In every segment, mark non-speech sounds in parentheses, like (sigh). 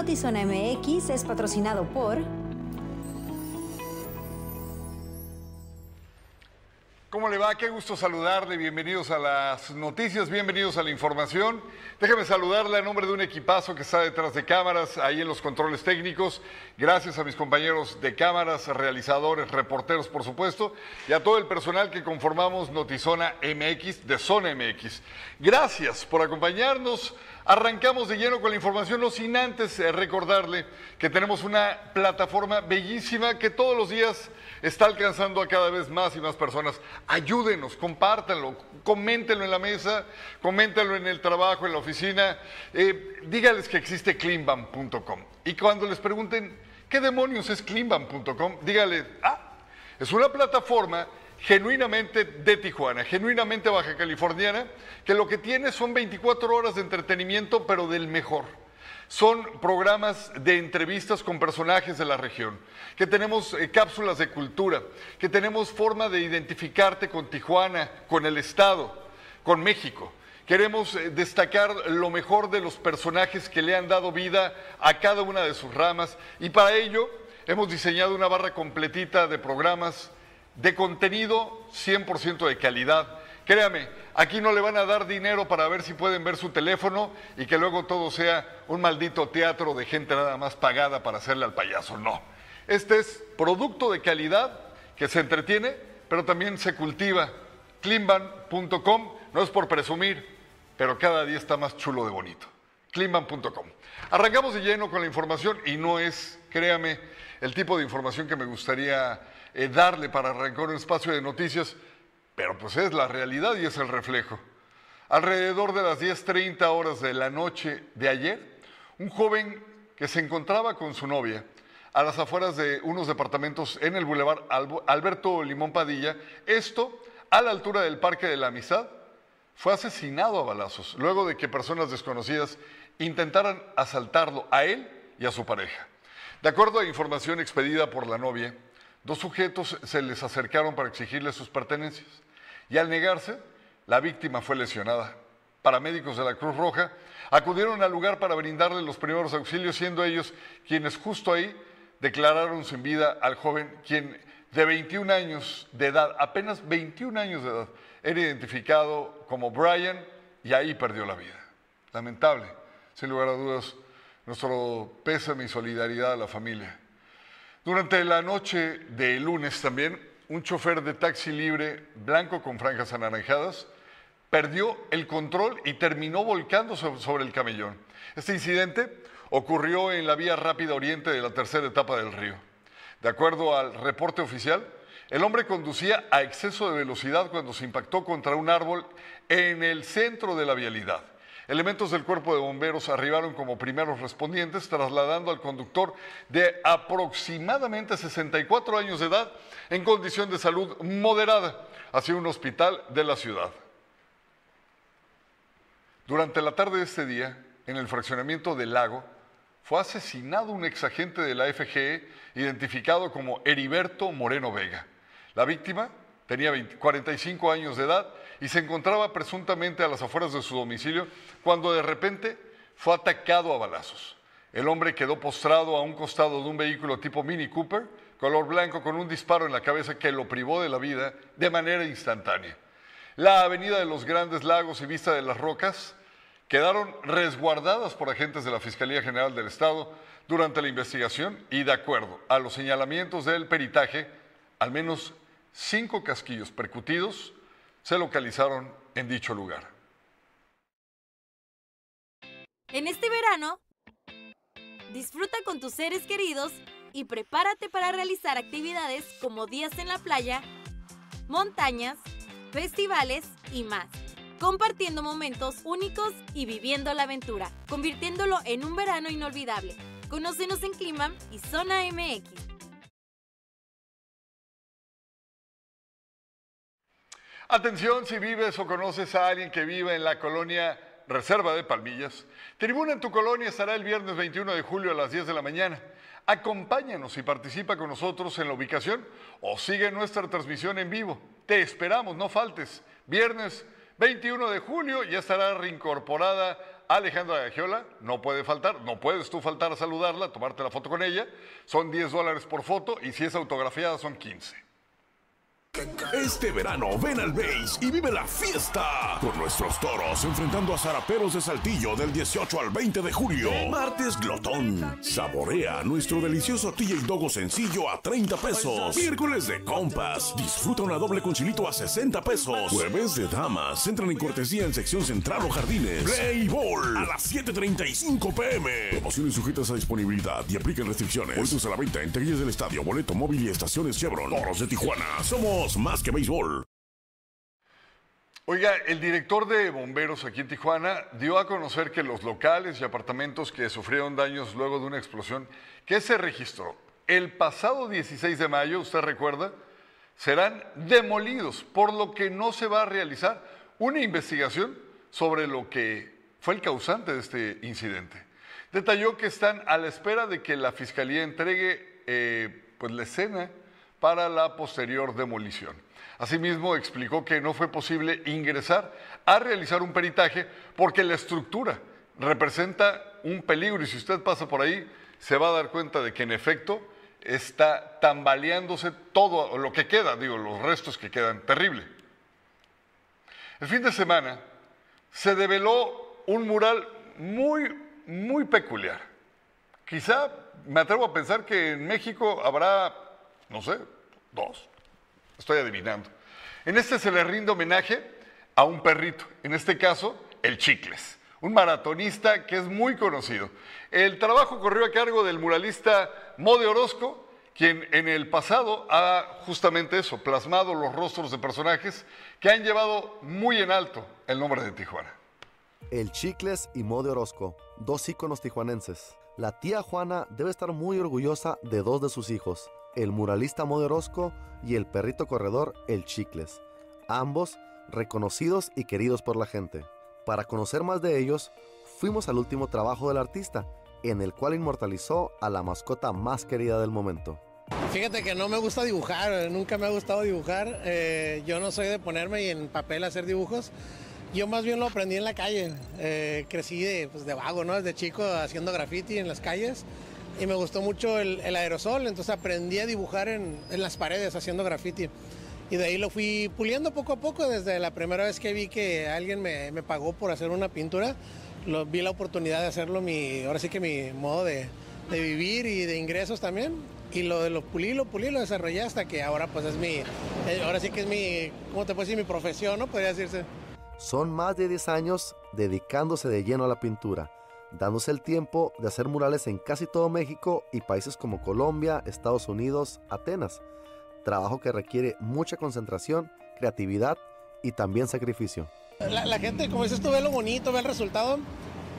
Notizona MX es patrocinado por... ¿Cómo le? Qué gusto saludarle. Bienvenidos a las noticias, bienvenidos a la información. Déjeme saludarle a nombre de un equipazo que está detrás de cámaras, ahí en los controles técnicos. Gracias a mis compañeros de cámaras, realizadores, reporteros, por supuesto, y a todo el personal que conformamos Notizona MX de Zona MX. Gracias por acompañarnos. Arrancamos de lleno con la información, no sin antes eh, recordarle que tenemos una plataforma bellísima que todos los días está alcanzando a cada vez más y más personas. Ayúdenos, compártanlo, coméntenlo en la mesa, coméntenlo en el trabajo, en la oficina. Eh, dígales que existe cleanbam.com. Y cuando les pregunten, ¿qué demonios es cleanbam.com? Dígales, ah, es una plataforma genuinamente de Tijuana, genuinamente baja californiana, que lo que tiene son 24 horas de entretenimiento, pero del mejor. Son programas de entrevistas con personajes de la región, que tenemos eh, cápsulas de cultura, que tenemos forma de identificarte con Tijuana, con el Estado, con México. Queremos eh, destacar lo mejor de los personajes que le han dado vida a cada una de sus ramas y para ello hemos diseñado una barra completita de programas de contenido 100% de calidad. Créame, aquí no le van a dar dinero para ver si pueden ver su teléfono y que luego todo sea un maldito teatro de gente nada más pagada para hacerle al payaso. No. Este es producto de calidad que se entretiene, pero también se cultiva. Cleanban.com no es por presumir, pero cada día está más chulo de bonito. Cleanban.com. Arrancamos de lleno con la información y no es, créame, el tipo de información que me gustaría eh, darle para arrancar un espacio de noticias, pero pues es la realidad y es el reflejo. Alrededor de las 10.30 horas de la noche de ayer, un joven que se encontraba con su novia a las afueras de unos departamentos en el Boulevard Alberto Limón Padilla, esto a la altura del Parque de la Amistad, fue asesinado a balazos luego de que personas desconocidas intentaran asaltarlo a él y a su pareja. De acuerdo a información expedida por la novia, Dos sujetos se les acercaron para exigirle sus pertenencias y al negarse, la víctima fue lesionada. Paramédicos de la Cruz Roja acudieron al lugar para brindarle los primeros auxilios, siendo ellos quienes justo ahí declararon sin vida al joven, quien de 21 años de edad, apenas 21 años de edad, era identificado como Brian y ahí perdió la vida. Lamentable, sin lugar a dudas, nuestro pésame y solidaridad a la familia. Durante la noche de lunes también, un chofer de taxi libre blanco con franjas anaranjadas perdió el control y terminó volcando sobre el camellón. Este incidente ocurrió en la vía rápida oriente de la tercera etapa del río. De acuerdo al reporte oficial, el hombre conducía a exceso de velocidad cuando se impactó contra un árbol en el centro de la vialidad. Elementos del cuerpo de bomberos arribaron como primeros respondientes, trasladando al conductor de aproximadamente 64 años de edad en condición de salud moderada hacia un hospital de la ciudad. Durante la tarde de este día, en el fraccionamiento del lago, fue asesinado un exagente de la FGE identificado como Heriberto Moreno Vega. La víctima tenía 45 años de edad y se encontraba presuntamente a las afueras de su domicilio cuando de repente fue atacado a balazos. El hombre quedó postrado a un costado de un vehículo tipo Mini Cooper, color blanco, con un disparo en la cabeza que lo privó de la vida de manera instantánea. La avenida de los Grandes Lagos y Vista de las Rocas quedaron resguardadas por agentes de la Fiscalía General del Estado durante la investigación y de acuerdo a los señalamientos del peritaje, al menos cinco casquillos percutidos se localizaron en dicho lugar. En este verano, disfruta con tus seres queridos y prepárate para realizar actividades como días en la playa, montañas, festivales y más, compartiendo momentos únicos y viviendo la aventura, convirtiéndolo en un verano inolvidable. Conócenos en Clima y Zona MX. Atención si vives o conoces a alguien que vive en la colonia Reserva de Palmillas. Tribuna en tu colonia estará el viernes 21 de julio a las 10 de la mañana. Acompáñanos y participa con nosotros en la ubicación o sigue nuestra transmisión en vivo. Te esperamos, no faltes. Viernes 21 de julio ya estará reincorporada Alejandra Gagiola, no puede faltar, no puedes tú faltar a saludarla, tomarte la foto con ella. Son 10 dólares por foto y si es autografiada son 15. Este verano ven al Base y vive la fiesta con nuestros toros enfrentando a Zaraperos de Saltillo del 18 al 20 de julio. Martes Glotón. Saborea nuestro delicioso TJ Dogo sencillo a 30 pesos. Miércoles de compas. Disfruta una doble con chilito a 60 pesos. Jueves de damas. Entran en cortesía en sección central o jardines. Play Ball a las 7.35 pm. Promociones sujetas a disponibilidad y aplican restricciones. Boletos a la venta en taquillas del estadio, boleto móvil y estaciones Chevron. Toros de Tijuana. Somos más que béisbol. Oiga, el director de bomberos aquí en Tijuana dio a conocer que los locales y apartamentos que sufrieron daños luego de una explosión que se registró el pasado 16 de mayo, usted recuerda, serán demolidos, por lo que no se va a realizar una investigación sobre lo que fue el causante de este incidente. Detalló que están a la espera de que la fiscalía entregue eh, pues, la escena para la posterior demolición. Asimismo, explicó que no fue posible ingresar a realizar un peritaje porque la estructura representa un peligro y si usted pasa por ahí se va a dar cuenta de que en efecto está tambaleándose todo lo que queda, digo, los restos que quedan, terrible. El fin de semana se develó un mural muy, muy peculiar. Quizá me atrevo a pensar que en México habrá no sé, dos. Estoy adivinando. En este se le rinde homenaje a un perrito, en este caso, el Chicles, un maratonista que es muy conocido. El trabajo corrió a cargo del muralista Mode Orozco, quien en el pasado ha justamente eso, plasmado los rostros de personajes que han llevado muy en alto el nombre de Tijuana. El Chicles y Mode Orozco, dos íconos tijuanenses. La tía Juana debe estar muy orgullosa de dos de sus hijos, el muralista Moderosco y el perrito corredor El Chicles, ambos reconocidos y queridos por la gente. Para conocer más de ellos, fuimos al último trabajo del artista, en el cual inmortalizó a la mascota más querida del momento. Fíjate que no me gusta dibujar, nunca me ha gustado dibujar. Eh, yo no soy de ponerme en papel a hacer dibujos. Yo más bien lo aprendí en la calle. Eh, crecí de, pues, de vago, ¿no? Desde chico haciendo graffiti en las calles y me gustó mucho el, aerosol, entonces aprendí a dibujar en, las paredes haciendo graffiti. Y de ahí lo fui puliendo poco a poco, desde la primera vez que vi que alguien me, pagó por hacer una pintura, lo, vi la oportunidad de hacerlo mi, ahora sí que mi modo de, vivir y de ingresos también. Y lo de lo pulí, lo pulí, lo desarrollé hasta que ahora pues es mi, eh, ahora sí que es mi, ¿cómo te puedo decir? Mi profesión, ¿no? Podría decirse. Son más de 10 años dedicándose de lleno a la pintura dándose el tiempo de hacer murales en casi todo México y países como Colombia, Estados Unidos, Atenas. Trabajo que requiere mucha concentración, creatividad y también sacrificio. La, gente, como dices tú, ve lo bonito, ve el resultado,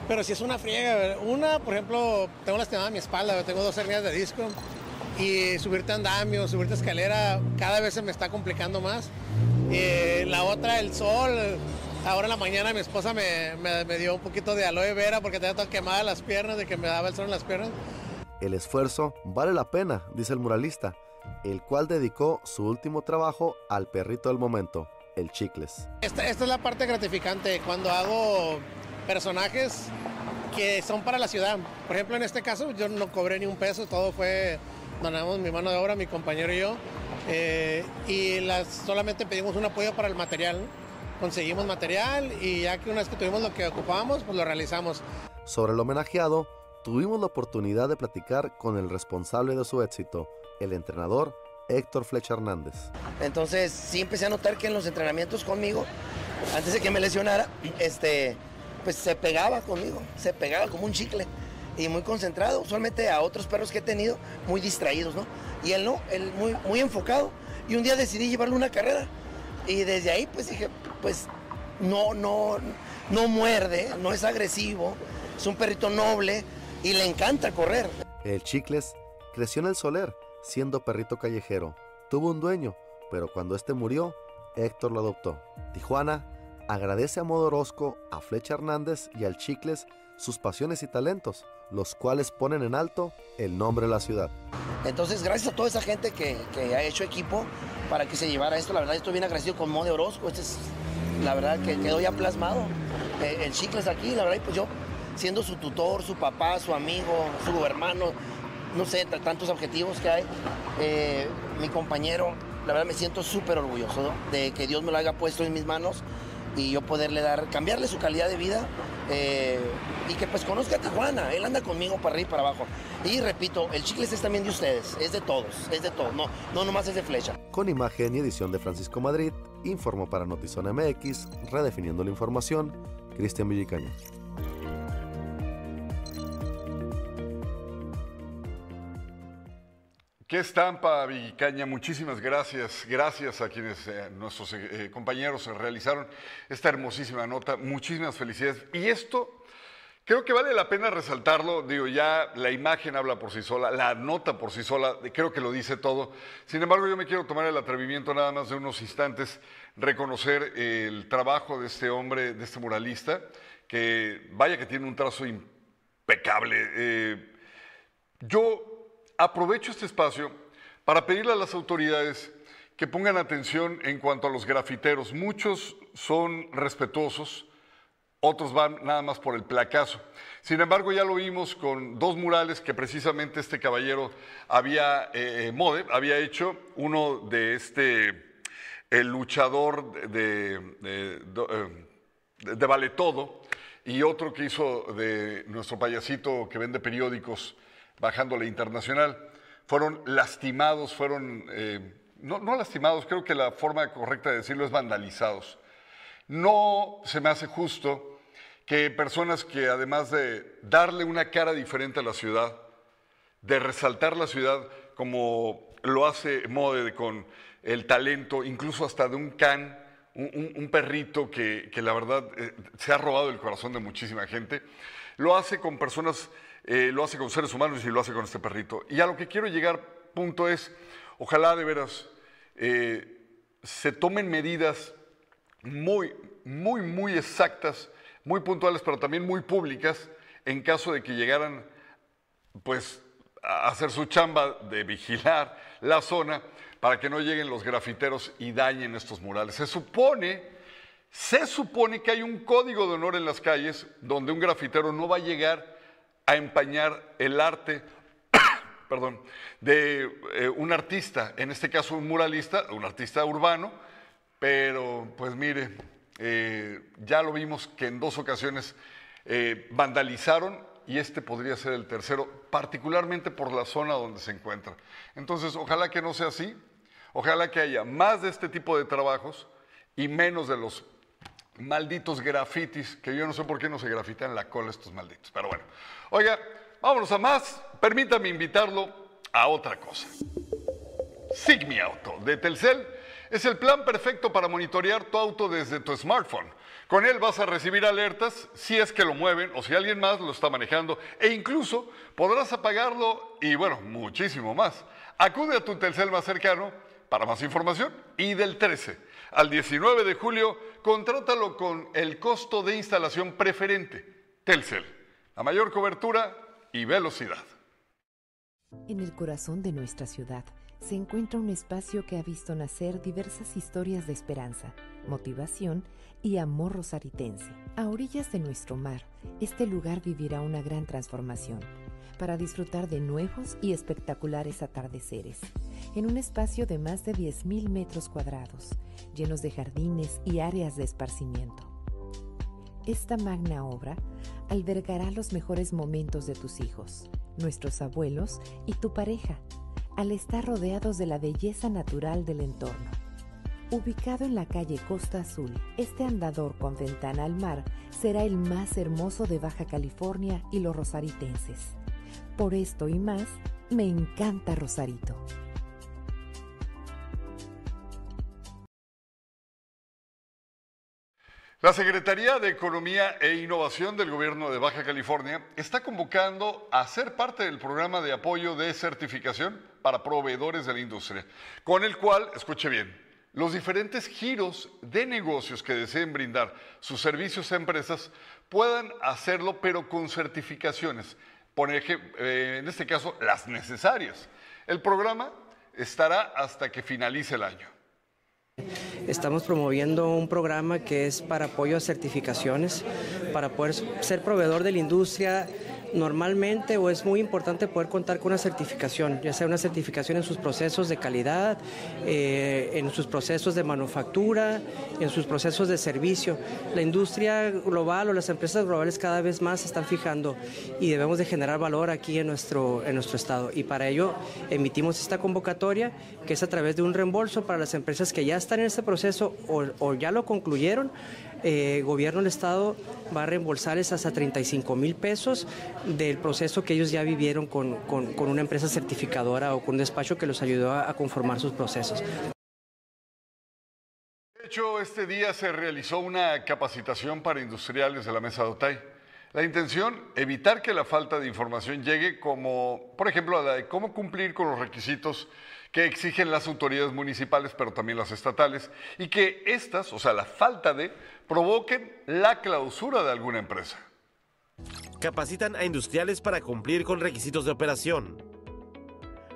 pero si es una friega. Una, por ejemplo, tengo lastimada mi espalda, tengo dos hernias de disco y subirte andamio, subirte escalera, cada vez se me está complicando más. Eh, la otra, el sol, Ahora en la mañana mi esposa me, dio un poquito de aloe vera porque tenía toda quemada las piernas, de que me daba el sol en las piernas. El esfuerzo vale la pena, dice el muralista, el cual dedicó su último trabajo al perrito del momento, el Chicles. Esta, esta es la parte gratificante, cuando hago personajes que son para la ciudad. Por ejemplo, en este caso yo no cobré ni un peso, todo fue, donamos mi mano de obra, mi compañero y yo, eh, y las, solamente pedimos un apoyo para el material conseguimos material y ya que una vez que tuvimos lo que ocupábamos, pues lo realizamos. Sobre el homenajeado, tuvimos la oportunidad de platicar con el responsable de su éxito, el entrenador Héctor Flecha Hernández. Entonces sí empecé a notar que en los entrenamientos conmigo, antes de que me lesionara, este, pues se pegaba conmigo, se pegaba como un chicle y muy concentrado, usualmente a otros perros que he tenido muy distraídos, ¿no? Y él no, él muy, muy enfocado. Y un día decidí llevarle una carrera y desde ahí pues dije, pues no, no, no muerde, no es agresivo, es un perrito noble y le encanta correr. El Chicles creció en el Soler, siendo perrito callejero. Tuvo un dueño, pero cuando este murió, Héctor lo adoptó. Tijuana agradece a Modorosco, a Flecha Hernández y al Chicles sus pasiones y talentos, los cuales ponen en alto el nombre de la ciudad. Entonces, gracias a toda esa gente que, que ha hecho equipo para que se llevara esto, la verdad estoy bien agradecido con Mode Orozco, este es la verdad que quedó ya plasmado eh, el Chicles aquí, la verdad, y pues yo, siendo su tutor, su papá, su amigo, su hermano, no sé, tantos objetivos que hay, eh, mi compañero, la verdad me siento súper orgulloso de que Dios me lo haya puesto en mis manos y yo poderle dar, cambiarle su calidad de vida eh, y que pues conozca a Tijuana, él anda conmigo para arriba y para abajo. Y repito, el Chicles es también de ustedes, es de todos, es de todos, no, no nomás es de flecha. Con imagen y edición de Francisco Madrid, informó para Notizona MX, redefiniendo la información, Cristian Villicaña. Qué estampa, Villicaña. Muchísimas gracias. Gracias a quienes eh, nuestros eh, compañeros realizaron esta hermosísima nota. Muchísimas felicidades. Y esto creo que vale la pena resaltarlo. Digo, ya la imagen habla por sí sola, la nota por sí sola, creo que lo dice todo. Sin embargo, yo me quiero tomar el atrevimiento nada más de unos instantes, reconocer el trabajo de este hombre, de este muralista, que vaya que tiene un trazo impecable. Eh, yo aprovecho este espacio para pedirle a las autoridades que pongan atención en cuanto a los grafiteros. Muchos son respetuosos, otros van nada más por el placazo. Sin embargo, ya lo vimos con dos murales que precisamente este caballero había, eh, Mode, había hecho, uno de este, el luchador de, de, de, eh, de Vale Todo, y otro que hizo de nuestro payasito que vende periódicos, bajándole internacional, fueron lastimados, fueron, eh, no, no, lastimados, creo que la forma correcta de decirlo es vandalizados. No se me hace justo que personas que además de darle una cara diferente a la ciudad, de resaltar la ciudad como lo hace Mode con el talento, incluso hasta de un can, un perrito que, que, la verdad eh, se ha robado el corazón de muchísima gente, lo hace con personas eh, lo hace con seres humanos y lo hace con este perrito. Y a lo que quiero llegar, punto es, ojalá de veras eh, se tomen medidas muy, muy, muy exactas, muy puntuales, pero también muy públicas, en caso de que llegaran, pues, a hacer su chamba de vigilar la zona para que no lleguen los grafiteros y dañen estos murales. Se supone, se supone que hay un código de honor en las calles donde un grafitero no va a llegar a empañar el arte, (coughs) perdón, de eh, un artista, en este caso un muralista, un artista urbano, pero pues mire, eh, ya lo vimos que en dos ocasiones eh, vandalizaron y este podría ser el tercero, particularmente por la zona donde se encuentra. Entonces, ojalá que no sea así, ojalá que haya más de este tipo de trabajos y menos de los malditos grafitis, que yo no sé por qué no se grafitan la cola estos malditos, pero bueno. Oiga, vámonos a más. Permítame invitarlo a otra cosa. Sigmi Auto de Telcel es el plan perfecto para monitorear tu auto desde tu smartphone. Con él vas a recibir alertas si es que lo mueven o si alguien más lo está manejando e incluso podrás apagarlo y bueno, muchísimo más. Acude a tu Telcel más cercano para más información y del 13 al 19 de julio contrátalo con el costo de instalación preferente. Telcel, la mayor cobertura y velocidad. En el corazón de nuestra ciudad se encuentra un espacio que ha visto nacer diversas historias de esperanza, motivación y amor rosaritense. A orillas de nuestro mar, este lugar vivirá una gran transformación para disfrutar de nuevos y espectaculares atardeceres, en un espacio de más de 10.000 metros cuadrados, llenos de jardines y áreas de esparcimiento. Esta magna obra albergará los mejores momentos de tus hijos, nuestros abuelos y tu pareja, al estar rodeados de la belleza natural del entorno. Ubicado en la calle Costa Azul, este andador con ventana al mar será el más hermoso de Baja California y los rosaritenses. Por esto y más, me encanta Rosarito. La Secretaría de Economía e Innovación del Gobierno de Baja California está convocando a ser parte del programa de apoyo de certificación para proveedores de la industria, con el cual, escuche bien, los diferentes giros de negocios que deseen brindar sus servicios a empresas puedan hacerlo, pero con certificaciones, por ejemplo, eh, en este caso, las necesarias. El programa estará hasta que finalice el año. Estamos promoviendo un programa que es para apoyo a certificaciones, para poder ser proveedor de la industria normalmente o es muy importante poder contar con una certificación, ya sea una certificación en sus procesos de calidad, eh, en sus procesos de manufactura, en sus procesos de servicio. La industria global o las empresas globales cada vez más se están fijando y debemos de generar valor aquí en nuestro, en nuestro estado. Y para ello emitimos esta convocatoria que es a través de un reembolso para las empresas que ya están en este proceso o, o ya lo concluyeron eh, gobierno del Estado va a reembolsarles hasta 35 mil pesos del proceso que ellos ya vivieron con, una empresa certificadora o con un despacho que los ayudó a, conformar sus procesos. De hecho, este día se realizó una capacitación para industriales de la Mesa de Otay. La intención, evitar que la falta de información llegue como, por ejemplo, a la de cómo cumplir con los requisitos que exigen las autoridades municipales, pero también las estatales, y que estas, o sea, la falta de, provoquen la clausura de alguna empresa. Capacitan a industriales para cumplir con requisitos de operación.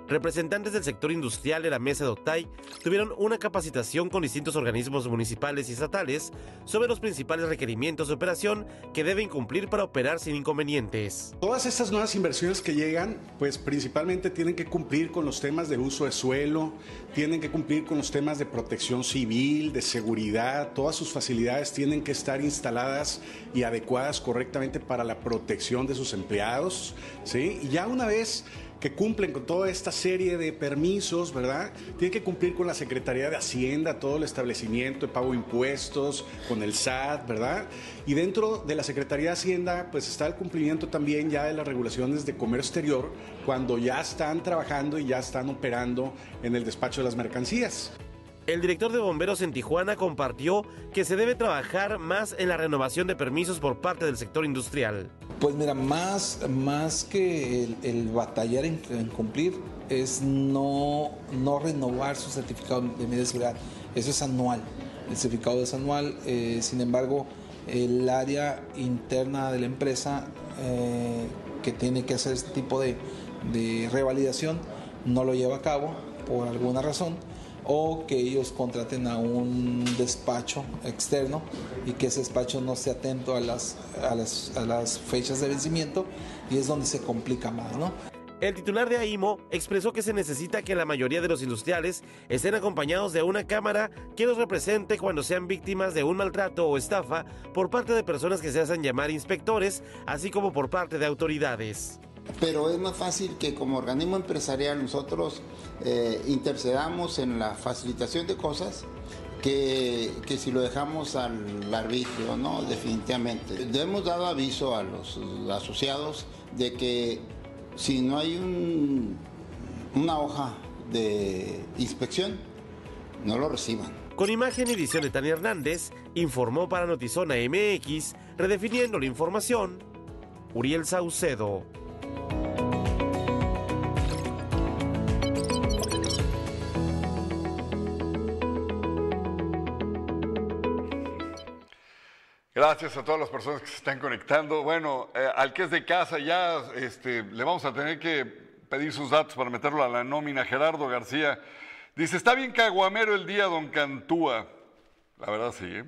Representantes del sector industrial de la Mesa de Otay tuvieron una capacitación con distintos organismos municipales y estatales sobre los principales requerimientos de operación que deben cumplir para operar sin inconvenientes. Todas estas nuevas inversiones que llegan, pues principalmente tienen que cumplir con los temas de uso de suelo, tienen que cumplir con los temas de protección civil, de seguridad, todas sus facilidades tienen que estar instaladas y adecuadas correctamente para la protección de sus empleados, ¿sí? Y ya una vez que cumplen con toda esta serie de permisos, ¿verdad? Tienen que cumplir con la Secretaría de Hacienda, todo el establecimiento de pago de impuestos, con el SAT, ¿verdad? Y dentro de la Secretaría de Hacienda, pues está el cumplimiento también ya de las regulaciones de comercio exterior, cuando ya están trabajando y ya están operando en el despacho de las mercancías. El director de bomberos en Tijuana compartió que se debe trabajar más en la renovación de permisos por parte del sector industrial. Pues mira, más, más que el, batallar en, cumplir es no, no renovar su certificado de medida de seguridad. Eso es anual. El certificado es anual. Eh, sin embargo, el área interna de la empresa eh, que tiene que hacer este tipo de, de revalidación no lo lleva a cabo por alguna razón o que ellos contraten a un despacho externo y que ese despacho no esté atento a las, fechas de vencimiento y es donde se complica más, ¿no? El titular de AIMO expresó que se necesita que la mayoría de los industriales estén acompañados de una cámara que los represente cuando sean víctimas de un maltrato o estafa por parte de personas que se hacen llamar inspectores, así como por parte de autoridades pero es más fácil que como organismo empresarial nosotros eh, intercedamos en la facilitación de cosas que, que, si lo dejamos al arbitrio, ¿no? Definitivamente. Hemos dado aviso a los asociados de que si no hay un, una hoja de inspección, no lo reciban. Con imagen y edición de Tania Hernández, informó para Notizona MX, redefiniendo la información, Uriel Saucedo. Gracias a todas las personas que se están conectando. Bueno, eh, al que es de casa ya este, le vamos a tener que pedir sus datos para meterlo a la nómina. Gerardo García dice, está bien caguamero el día, don Cantúa. La verdad sí, ¿eh?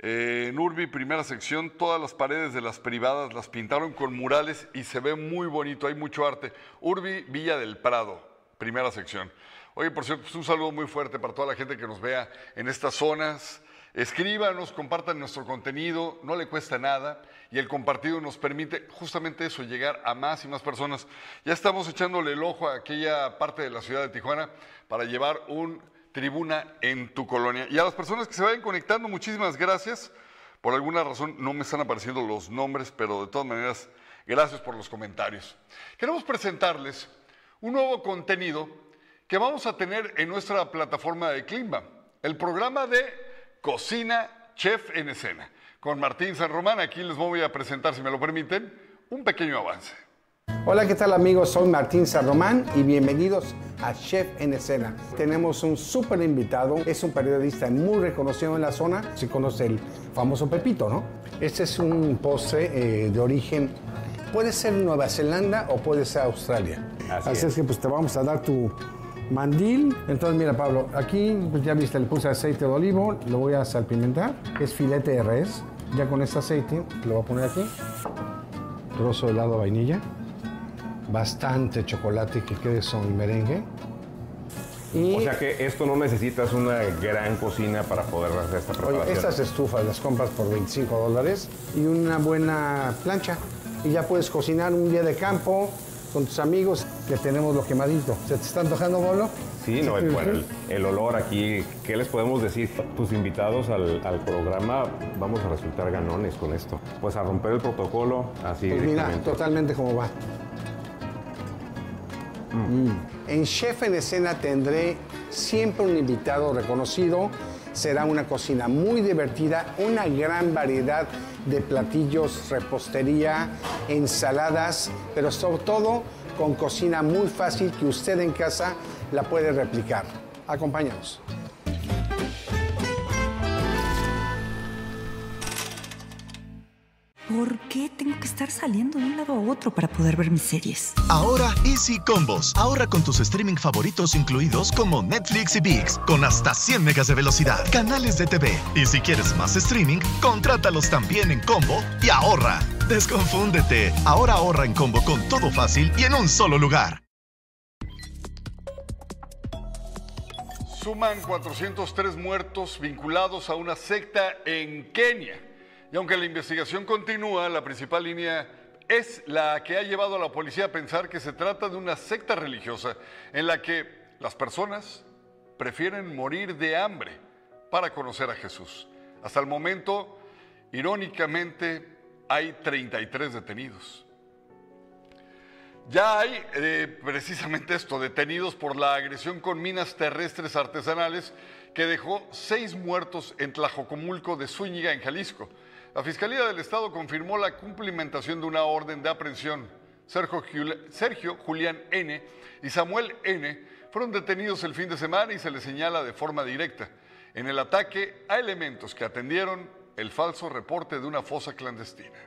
Eh, en Urbi, primera sección, todas las paredes de las privadas las pintaron con murales y se ve muy bonito, hay mucho arte. Urbi, Villa del Prado, primera sección. Oye, por cierto, pues un saludo muy fuerte para toda la gente que nos vea en estas zonas. Escríbanos, compartan nuestro contenido, no le cuesta nada y el compartido nos permite justamente eso, llegar a más y más personas. Ya estamos echándole el ojo a aquella parte de la ciudad de Tijuana para llevar un tribuna en tu colonia. Y a las personas que se vayan conectando, muchísimas gracias. Por alguna razón no me están apareciendo los nombres, pero de todas maneras, gracias por los comentarios. Queremos presentarles un nuevo contenido que vamos a tener en nuestra plataforma de Climba, el programa de Cocina Chef en Escena. Con Martín San Román, aquí les voy a presentar, si me lo permiten, un pequeño avance. Hola, ¿qué tal amigos? Soy Martín San Román y bienvenidos a Chef en Escena. Tenemos un súper invitado, es un periodista muy reconocido en la zona, se conoce el famoso Pepito, ¿no? Este es un postre eh, de origen, puede ser Nueva Zelanda o puede ser Australia. Así, es. que pues te vamos a dar tu, mandil. Entonces, mira, Pablo, aquí pues, ya viste, le puse aceite de olivo, lo voy a salpimentar. Es filete de res. Ya con este aceite lo voy a poner aquí. Trozo de helado de vainilla. Bastante chocolate que quede son merengue. O sea que esto no necesitas una gran cocina para poder hacer esta preparación. Oye, estas estufas las compras por 25 dólares y una buena plancha. Y ya puedes cocinar un día de campo con tus amigos que tenemos lo quemadito. ¿Se te está antojando, Bolo? Sí, no, el, bueno, el, el olor aquí, ¿qué les podemos decir? Tus invitados al, al programa vamos a resultar ganones con esto. Pues a romper el protocolo así Pues mira, totalmente como va. Mm. En Chef en Escena tendré siempre un invitado reconocido. Será una cocina muy divertida, una gran variedad de platillos, repostería, ensaladas, pero sobre todo con cocina muy fácil que usted en casa la puede replicar. Acompáñanos. ¿Por qué tengo que estar saliendo de un lado a otro para poder ver mis series? Ahora Easy Combos. Ahorra con tus streaming favoritos incluidos como Netflix y VIX con hasta 100 megas de velocidad, canales de TV. Y si quieres más streaming, contrátalos también en combo y ahorra. Desconfúndete. Ahora ahorra en combo con todo fácil y en un solo lugar. Suman 403 muertos vinculados a una secta en Kenia. Y aunque la investigación continúa, la principal línea es la que ha llevado a la policía a pensar que se trata de una secta religiosa en la que las personas prefieren morir de hambre para conocer a Jesús. Hasta el momento, irónicamente, hay 33 detenidos. Ya hay eh, precisamente esto, detenidos por la agresión con minas terrestres artesanales que dejó seis muertos en Tlajocomulco de Zúñiga, en Jalisco. La Fiscalía del Estado confirmó la cumplimentación de una orden de aprehensión. Sergio, Jul- Sergio Julián N. y Samuel N. fueron detenidos el fin de semana y se les señala de forma directa en el ataque a elementos que atendieron el falso reporte de una fosa clandestina.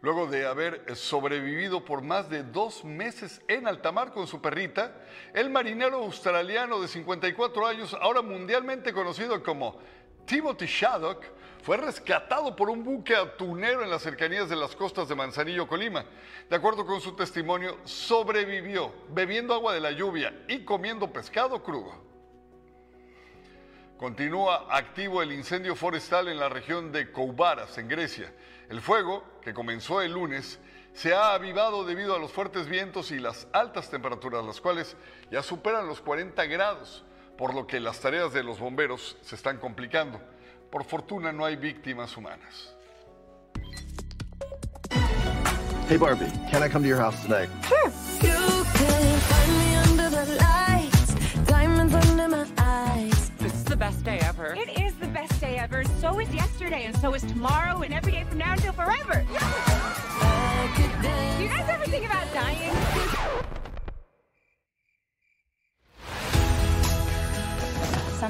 Luego de haber sobrevivido por más de dos meses en alta mar con su perrita, el marinero australiano de 54 años, ahora mundialmente conocido como Timothy Shaddock, fue rescatado por un buque atunero en las cercanías de las costas de Manzanillo, Colima. De acuerdo con su testimonio, sobrevivió bebiendo agua de la lluvia y comiendo pescado crudo. Continúa activo el incendio forestal en la región de Koubaras, en Grecia. El fuego, que comenzó el lunes, se ha avivado debido a los fuertes vientos y las altas temperaturas, las cuales ya superan los 40 grados, por lo que las tareas de los bomberos se están complicando. Por fortuna no hay víctimas humanas. Hey Barbie, can I come to your house tonight? Sure. You can find me under the lights, diamonds under my eyes. This is the best day ever. It is the best day ever. So is yesterday, and so is tomorrow, and every day from now until forever. Do you guys ever think about dying?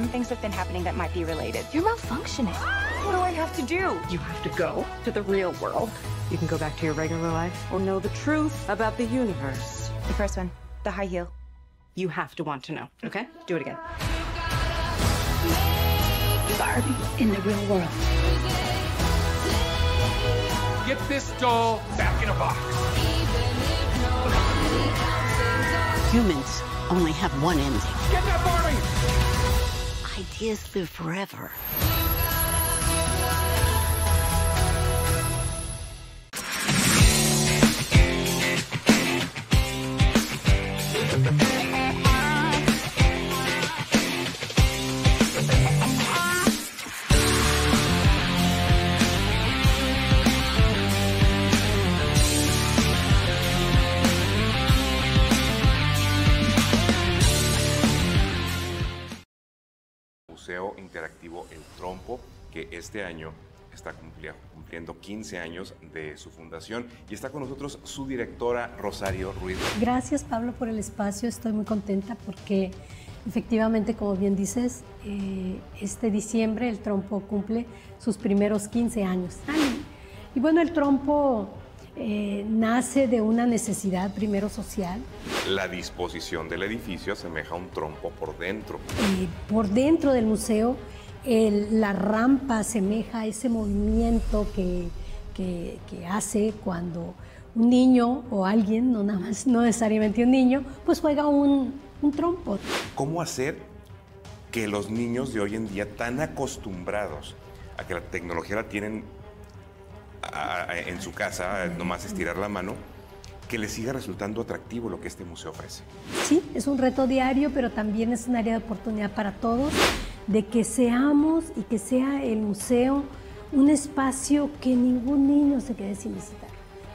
Some things have been happening that might be related. You're malfunctioning. What do I have to do? You have to go to the real world. You can go back to your regular life or know the truth about the universe. The first one, the high heel. You have to want to know, okay? Do it again. Barbie in the real world. Get this doll back in a box. Humans only have one ending. Get that Barbie! Ideas live forever. Este año está cumpliendo 15 años de su fundación y está con nosotros su directora Rosario Ruiz. Gracias Pablo por el espacio, estoy muy contenta porque efectivamente, como bien dices, eh, este diciembre el trompo cumple sus primeros 15 años. Y bueno, el trompo eh, nace de una necesidad primero social. La disposición del edificio asemeja a un trompo por dentro. Eh, por dentro del museo, el- la rampa asemeja a ese movimiento que, que- que hace cuando un niño o alguien, no, nada más, no necesariamente un niño, pues juega un, un trompo. ¿Cómo hacer que los niños de hoy en día, tan acostumbrados a que la tecnología la tienen a- a- en su casa, nomás estirar la mano, que les siga resultando atractivo lo que este museo ofrece? Sí, es un reto diario, pero también es un área de oportunidad para todos, de que seamos y que sea el museo un espacio que ningún niño se quede sin visitar,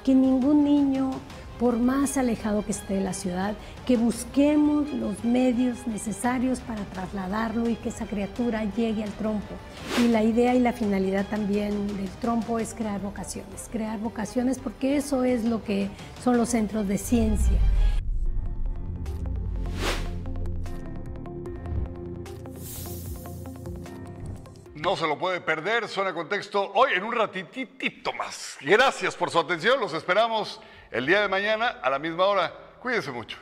que ningún niño, por más alejado que esté de la ciudad, que busquemos los medios necesarios para trasladarlo y que esa criatura llegue al trompo. Y la idea y la finalidad también del trompo es crear vocaciones, crear vocaciones porque eso es lo que son los centros de ciencia. No se lo puede perder, suena contexto hoy en un ratitito más. Gracias por su atención, los esperamos el día de mañana a la misma hora. Cuídense mucho.